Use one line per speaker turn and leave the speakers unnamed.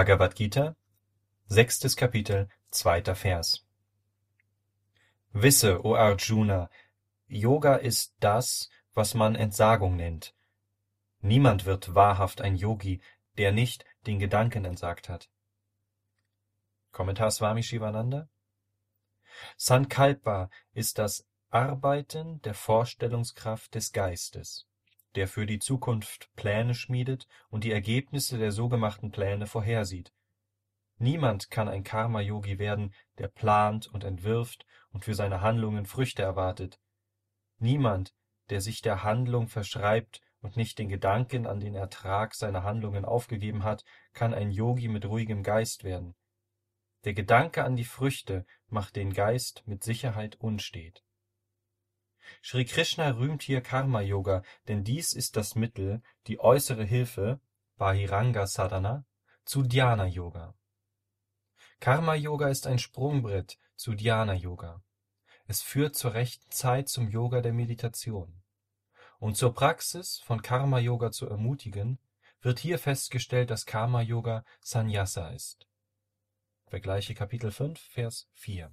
Bhagavad Gita, sechstes Kapitel, zweiter Vers. Wisse, o Arjuna, Yoga ist das, was man Entsagung nennt. Niemand wird wahrhaft ein Yogi, der nicht den Gedanken entsagt hat. Kommentar Swami Shivananda Sankalpa ist das Arbeiten der Vorstellungskraft des Geistes, der für die Zukunft Pläne schmiedet und die Ergebnisse der so gemachten Pläne vorhersieht. Niemand kann ein Karma-Yogi werden, der plant und entwirft und für seine Handlungen Früchte erwartet. Niemand, der sich der Handlung verschreibt und nicht den Gedanken an den Ertrag seiner Handlungen aufgegeben hat, kann ein Yogi mit ruhigem Geist werden. Der Gedanke an die Früchte macht den Geist mit Sicherheit unstet. Sri Krishna rühmt hier Karma-Yoga, denn dies ist das Mittel, die äußere Hilfe (Bahiranga Sadhana) zu Dhyana-Yoga. Karma-Yoga ist ein Sprungbrett zu Dhyana-Yoga. Es führt zur rechten Zeit zum Yoga der Meditation. Um zur Praxis von Karma-Yoga zu ermutigen, wird hier festgestellt, dass Karma-Yoga Sannyasa ist. Vergleiche Kapitel 5, Vers 4